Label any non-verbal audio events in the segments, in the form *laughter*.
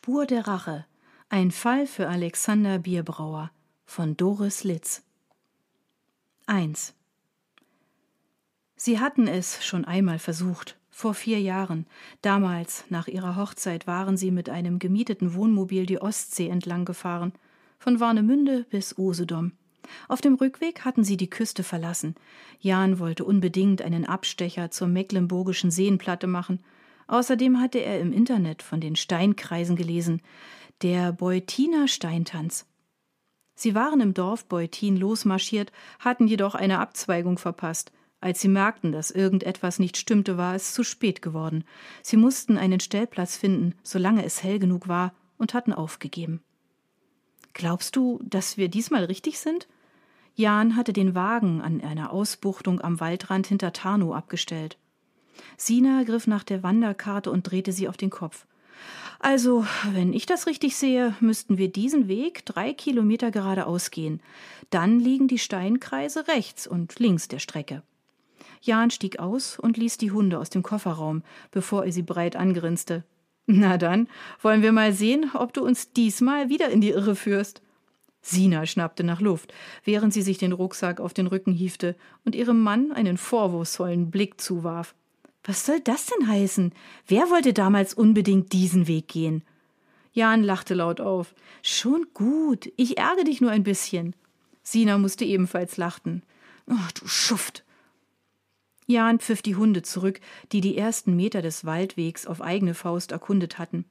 Spur der Rache. Ein Fall für Alexander Bierbrauer von Doris Litz. 1. Sie hatten es schon einmal versucht, vor vier Jahren. Damals, nach ihrer Hochzeit, waren sie mit einem gemieteten Wohnmobil die Ostsee entlang gefahren, von Warnemünde bis Usedom. Auf dem Rückweg hatten sie die Küste verlassen. Jan wollte unbedingt einen Abstecher zur mecklenburgischen Seenplatte machen. Außerdem hatte er im Internet von den Steinkreisen gelesen, der Beutiner Steintanz. Sie waren im Dorf Beutin losmarschiert, hatten jedoch eine Abzweigung verpasst. Als sie merkten, dass irgendetwas nicht stimmte, war es zu spät geworden. Sie mussten einen Stellplatz finden, solange es hell genug war, und hatten aufgegeben. Glaubst du, dass wir diesmal richtig sind? Jan hatte den Wagen an einer Ausbuchtung am Waldrand hinter Tarnow abgestellt. Sina griff nach der Wanderkarte und drehte sie auf den Kopf. Also, wenn ich das richtig sehe, müssten wir diesen Weg drei Kilometer geradeaus gehen. Dann liegen die Steinkreise rechts und links der Strecke. Jan stieg aus und ließ die Hunde aus dem Kofferraum, bevor er sie breit angrinste. Na dann, wollen wir mal sehen, ob du uns diesmal wieder in die Irre führst. Sina schnappte nach Luft, während sie sich den Rucksack auf den Rücken hiefte und ihrem Mann einen vorwurfsvollen Blick zuwarf. Was soll das denn heißen? Wer wollte damals unbedingt diesen Weg gehen? Jan lachte laut auf. Schon gut, ich ärgere dich nur ein bisschen. Sina musste ebenfalls lachen. Oh, du Schuft. Jan pfiff die Hunde zurück, die die ersten Meter des Waldwegs auf eigene Faust erkundet hatten.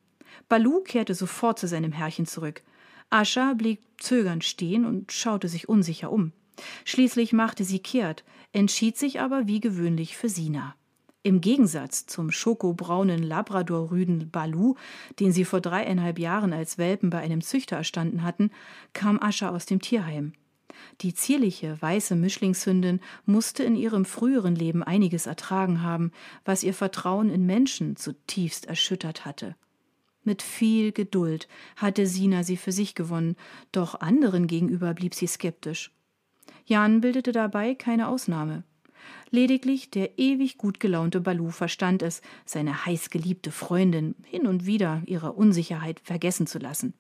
Balu kehrte sofort zu seinem Herrchen zurück. Ascha blieb zögernd stehen und schaute sich unsicher um. Schließlich machte sie kehrt, entschied sich aber wie gewöhnlich für Sina. Im Gegensatz zum schokobraunen Labrador-Rüden Balu, den sie vor dreieinhalb Jahren als Welpen bei einem Züchter erstanden hatten, kam Ascha aus dem Tierheim. Die zierliche, weiße Mischlingshündin musste in ihrem früheren Leben einiges ertragen haben, was ihr Vertrauen in Menschen zutiefst erschüttert hatte. Mit viel Geduld hatte Sina sie für sich gewonnen, doch anderen gegenüber blieb sie skeptisch. Jan bildete dabei keine Ausnahme. Lediglich der ewig gut gelaunte Balu verstand es, seine heißgeliebte Freundin hin und wieder ihrer Unsicherheit vergessen zu lassen.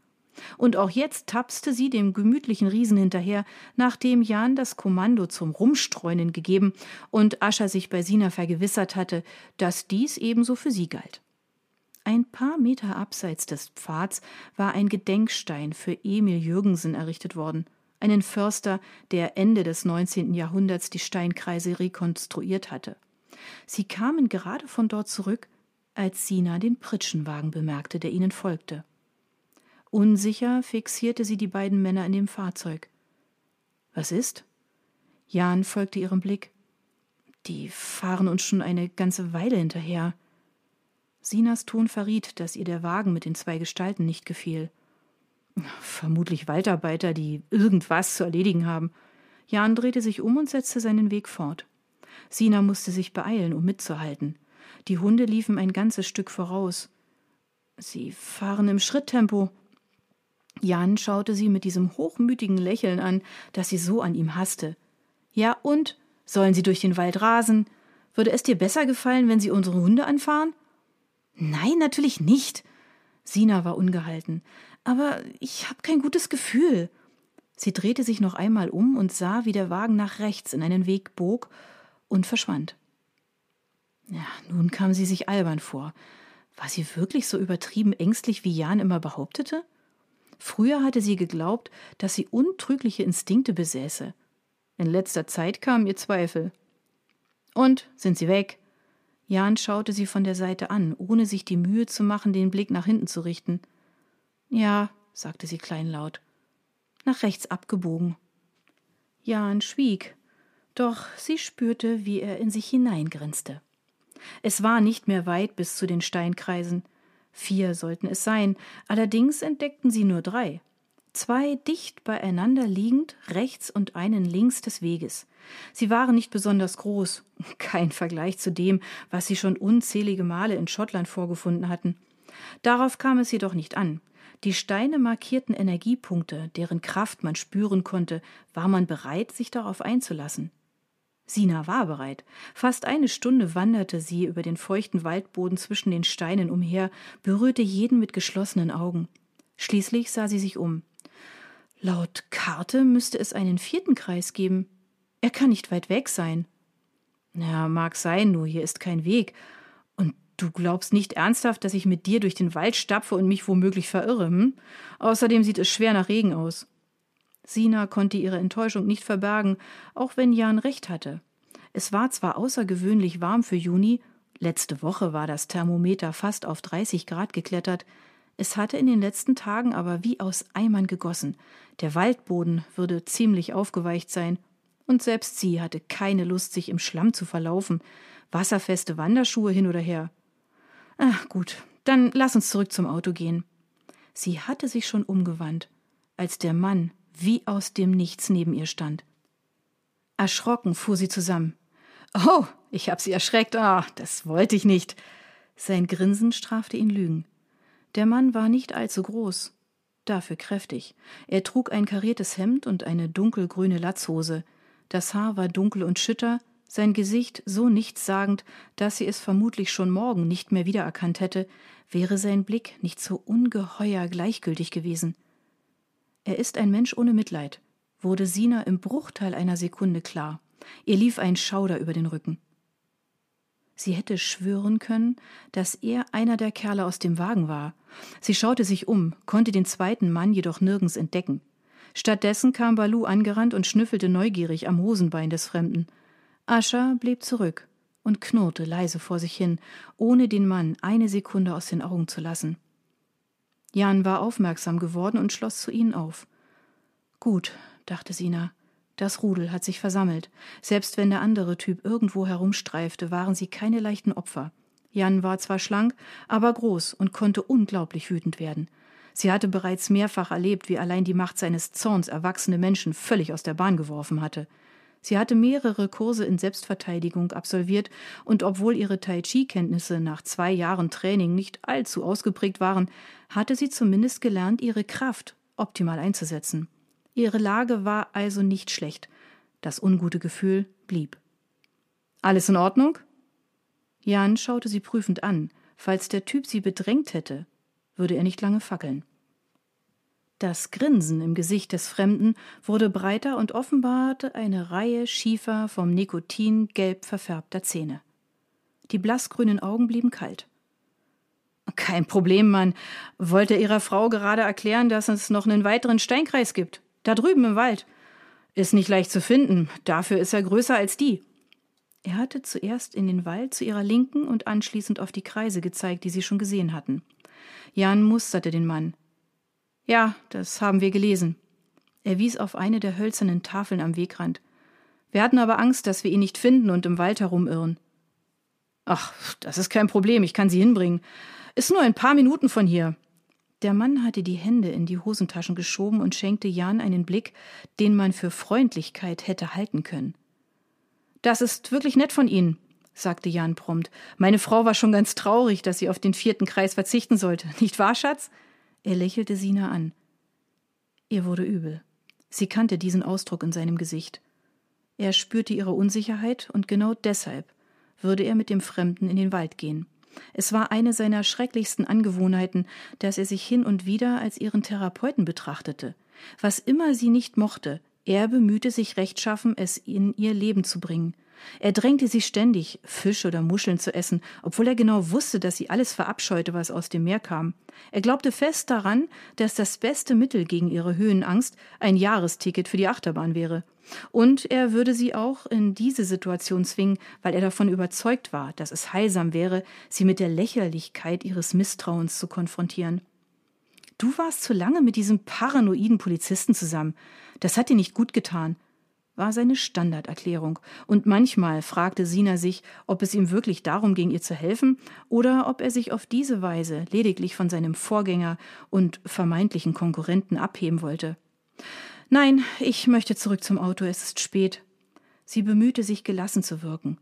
Und auch jetzt tapste sie dem gemütlichen Riesen hinterher, nachdem Jan das Kommando zum Rumstreunen gegeben und Ascher sich bei Sina vergewissert hatte, dass dies ebenso für sie galt. Ein paar Meter abseits des Pfads war ein Gedenkstein für Emil Jürgensen errichtet worden einen Förster, der Ende des 19. Jahrhunderts die Steinkreise rekonstruiert hatte. Sie kamen gerade von dort zurück, als Sina den Pritschenwagen bemerkte, der ihnen folgte. Unsicher fixierte sie die beiden Männer in dem Fahrzeug. Was ist? Jan folgte ihrem Blick. Die fahren uns schon eine ganze Weile hinterher. Sinas Ton verriet, dass ihr der Wagen mit den zwei Gestalten nicht gefiel. Vermutlich Waldarbeiter, die irgendwas zu erledigen haben. Jan drehte sich um und setzte seinen Weg fort. Sina musste sich beeilen, um mitzuhalten. Die Hunde liefen ein ganzes Stück voraus. Sie fahren im Schritttempo. Jan schaute sie mit diesem hochmütigen Lächeln an, das sie so an ihm hasste. Ja und? Sollen sie durch den Wald rasen? Würde es dir besser gefallen, wenn sie unsere Hunde anfahren? Nein, natürlich nicht. Sina war ungehalten. Aber ich habe kein gutes Gefühl. Sie drehte sich noch einmal um und sah, wie der Wagen nach rechts in einen Weg bog und verschwand. Ja, nun kam sie sich albern vor. War sie wirklich so übertrieben ängstlich, wie Jan immer behauptete? Früher hatte sie geglaubt, dass sie untrügliche Instinkte besäße. In letzter Zeit kamen ihr Zweifel. Und sind sie weg? Jan schaute sie von der Seite an, ohne sich die Mühe zu machen, den Blick nach hinten zu richten. Ja, sagte sie kleinlaut. Nach rechts abgebogen. Jan schwieg, doch sie spürte, wie er in sich hineingrinste. Es war nicht mehr weit bis zu den Steinkreisen. Vier sollten es sein, allerdings entdeckten sie nur drei. Zwei dicht beieinander liegend, rechts und einen links des Weges. Sie waren nicht besonders groß, *laughs* kein Vergleich zu dem, was sie schon unzählige Male in Schottland vorgefunden hatten. Darauf kam es jedoch nicht an. Die Steine markierten Energiepunkte, deren Kraft man spüren konnte, war man bereit, sich darauf einzulassen. Sina war bereit. Fast eine Stunde wanderte sie über den feuchten Waldboden zwischen den Steinen umher, berührte jeden mit geschlossenen Augen. Schließlich sah sie sich um. Laut Karte müsste es einen vierten Kreis geben. Er kann nicht weit weg sein. Ja, mag sein, nur hier ist kein Weg. Du glaubst nicht ernsthaft, dass ich mit dir durch den Wald stapfe und mich womöglich verirre, hm? Außerdem sieht es schwer nach Regen aus. Sina konnte ihre Enttäuschung nicht verbergen, auch wenn Jan recht hatte. Es war zwar außergewöhnlich warm für Juni, letzte Woche war das Thermometer fast auf 30 Grad geklettert, es hatte in den letzten Tagen aber wie aus Eimern gegossen. Der Waldboden würde ziemlich aufgeweicht sein, und selbst sie hatte keine Lust, sich im Schlamm zu verlaufen. Wasserfeste Wanderschuhe hin oder her. Ach gut, dann lass uns zurück zum Auto gehen. Sie hatte sich schon umgewandt, als der Mann wie aus dem Nichts neben ihr stand. Erschrocken fuhr sie zusammen. Oh, ich hab Sie erschreckt. Ah, das wollte ich nicht. Sein Grinsen strafte ihn Lügen. Der Mann war nicht allzu groß, dafür kräftig. Er trug ein kariertes Hemd und eine dunkelgrüne Latzhose. Das Haar war dunkel und schütter, sein Gesicht so nichtssagend, dass sie es vermutlich schon morgen nicht mehr wiedererkannt hätte, wäre sein Blick nicht so ungeheuer gleichgültig gewesen. Er ist ein Mensch ohne Mitleid, wurde Sina im Bruchteil einer Sekunde klar. Ihr lief ein Schauder über den Rücken. Sie hätte schwören können, dass er einer der Kerle aus dem Wagen war. Sie schaute sich um, konnte den zweiten Mann jedoch nirgends entdecken. Stattdessen kam Balu angerannt und schnüffelte neugierig am Hosenbein des Fremden. Ascha blieb zurück und knurrte leise vor sich hin, ohne den Mann eine Sekunde aus den Augen zu lassen. Jan war aufmerksam geworden und schloss zu ihnen auf. Gut, dachte Sina, das Rudel hat sich versammelt. Selbst wenn der andere Typ irgendwo herumstreifte, waren sie keine leichten Opfer. Jan war zwar schlank, aber groß und konnte unglaublich wütend werden. Sie hatte bereits mehrfach erlebt, wie allein die Macht seines Zorns erwachsene Menschen völlig aus der Bahn geworfen hatte. Sie hatte mehrere Kurse in Selbstverteidigung absolviert, und obwohl ihre Tai Chi-Kenntnisse nach zwei Jahren Training nicht allzu ausgeprägt waren, hatte sie zumindest gelernt, ihre Kraft optimal einzusetzen. Ihre Lage war also nicht schlecht. Das ungute Gefühl blieb. Alles in Ordnung? Jan schaute sie prüfend an. Falls der Typ sie bedrängt hätte, würde er nicht lange fackeln. Das Grinsen im Gesicht des Fremden wurde breiter und offenbarte eine Reihe schiefer, vom Nikotin gelb verfärbter Zähne. Die blassgrünen Augen blieben kalt. Kein Problem, Mann. Wollte Ihrer Frau gerade erklären, dass es noch einen weiteren Steinkreis gibt. Da drüben im Wald. Ist nicht leicht zu finden. Dafür ist er größer als die. Er hatte zuerst in den Wald zu ihrer Linken und anschließend auf die Kreise gezeigt, die sie schon gesehen hatten. Jan musterte den Mann. Ja, das haben wir gelesen. Er wies auf eine der hölzernen Tafeln am Wegrand. Wir hatten aber Angst, dass wir ihn nicht finden und im Wald herumirren. Ach, das ist kein Problem, ich kann sie hinbringen. Ist nur ein paar Minuten von hier. Der Mann hatte die Hände in die Hosentaschen geschoben und schenkte Jan einen Blick, den man für Freundlichkeit hätte halten können. Das ist wirklich nett von Ihnen, sagte Jan prompt. Meine Frau war schon ganz traurig, dass sie auf den vierten Kreis verzichten sollte. Nicht wahr, Schatz? Er lächelte Sina an. Ihr wurde übel. Sie kannte diesen Ausdruck in seinem Gesicht. Er spürte ihre Unsicherheit, und genau deshalb würde er mit dem Fremden in den Wald gehen. Es war eine seiner schrecklichsten Angewohnheiten, dass er sich hin und wieder als ihren Therapeuten betrachtete. Was immer sie nicht mochte, er bemühte sich rechtschaffen, es in ihr Leben zu bringen. Er drängte sie ständig, Fisch oder Muscheln zu essen, obwohl er genau wusste, dass sie alles verabscheute, was aus dem Meer kam. Er glaubte fest daran, dass das beste Mittel gegen ihre Höhenangst ein Jahresticket für die Achterbahn wäre. Und er würde sie auch in diese Situation zwingen, weil er davon überzeugt war, dass es heilsam wäre, sie mit der Lächerlichkeit ihres Misstrauens zu konfrontieren. Du warst zu lange mit diesem paranoiden Polizisten zusammen. Das hat dir nicht gut getan war seine Standarderklärung, und manchmal fragte Sina sich, ob es ihm wirklich darum ging, ihr zu helfen, oder ob er sich auf diese Weise lediglich von seinem Vorgänger und vermeintlichen Konkurrenten abheben wollte. Nein, ich möchte zurück zum Auto, es ist spät. Sie bemühte sich, gelassen zu wirken.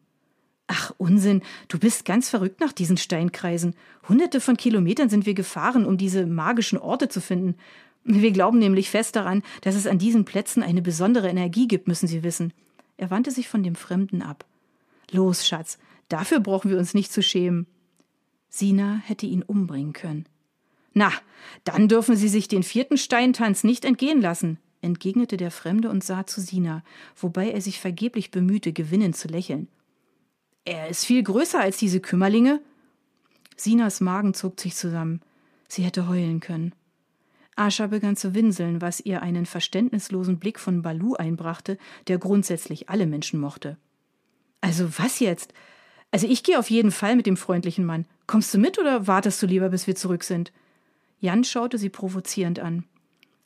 Ach, Unsinn, du bist ganz verrückt nach diesen Steinkreisen. Hunderte von Kilometern sind wir gefahren, um diese magischen Orte zu finden. Wir glauben nämlich fest daran, dass es an diesen Plätzen eine besondere Energie gibt, müssen Sie wissen. Er wandte sich von dem Fremden ab. Los, Schatz, dafür brauchen wir uns nicht zu schämen. Sina hätte ihn umbringen können. Na, dann dürfen Sie sich den vierten Steintanz nicht entgehen lassen, entgegnete der Fremde und sah zu Sina, wobei er sich vergeblich bemühte, gewinnend zu lächeln. Er ist viel größer als diese Kümmerlinge. Sinas Magen zog sich zusammen. Sie hätte heulen können. Ascha begann zu winseln, was ihr einen verständnislosen Blick von Balu einbrachte, der grundsätzlich alle Menschen mochte. Also was jetzt? Also ich gehe auf jeden Fall mit dem freundlichen Mann. Kommst du mit oder wartest du lieber, bis wir zurück sind? Jan schaute sie provozierend an.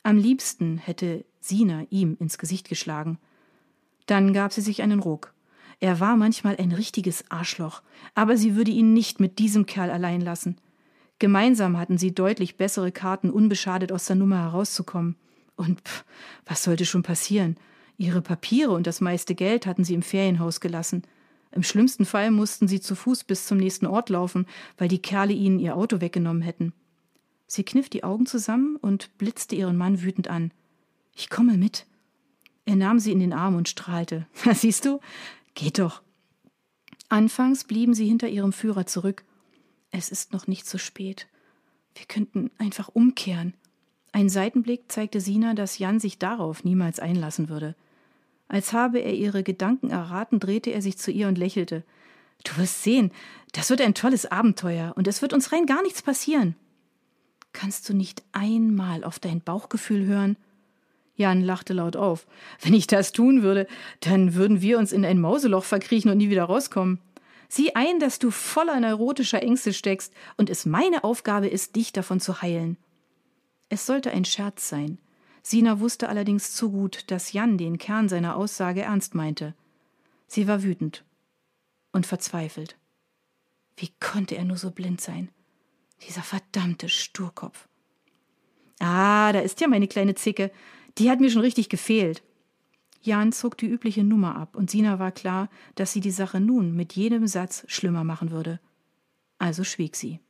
Am liebsten hätte Sina ihm ins Gesicht geschlagen. Dann gab sie sich einen Ruck. Er war manchmal ein richtiges Arschloch, aber sie würde ihn nicht mit diesem Kerl allein lassen. Gemeinsam hatten sie deutlich bessere Karten, unbeschadet aus der Nummer herauszukommen. Und pff, was sollte schon passieren? Ihre Papiere und das meiste Geld hatten sie im Ferienhaus gelassen. Im schlimmsten Fall mussten sie zu Fuß bis zum nächsten Ort laufen, weil die Kerle ihnen ihr Auto weggenommen hätten. Sie kniff die Augen zusammen und blitzte ihren Mann wütend an. Ich komme mit. Er nahm sie in den Arm und strahlte. *laughs* Siehst du? Geht doch. Anfangs blieben sie hinter ihrem Führer zurück. Es ist noch nicht zu spät. Wir könnten einfach umkehren. Ein Seitenblick zeigte Sina, dass Jan sich darauf niemals einlassen würde. Als habe er ihre Gedanken erraten, drehte er sich zu ihr und lächelte. Du wirst sehen, das wird ein tolles Abenteuer und es wird uns rein gar nichts passieren. Kannst du nicht einmal auf dein Bauchgefühl hören? Jan lachte laut auf. Wenn ich das tun würde, dann würden wir uns in ein Mauseloch verkriechen und nie wieder rauskommen. Sieh ein, dass du voller neurotischer Ängste steckst und es meine Aufgabe ist, dich davon zu heilen. Es sollte ein Scherz sein. Sina wusste allerdings zu gut, dass Jan den Kern seiner Aussage ernst meinte. Sie war wütend und verzweifelt. Wie konnte er nur so blind sein? Dieser verdammte Sturkopf. Ah, da ist ja meine kleine Zicke. Die hat mir schon richtig gefehlt. Jan zog die übliche Nummer ab, und Sina war klar, dass sie die Sache nun mit jedem Satz schlimmer machen würde. Also schwieg sie.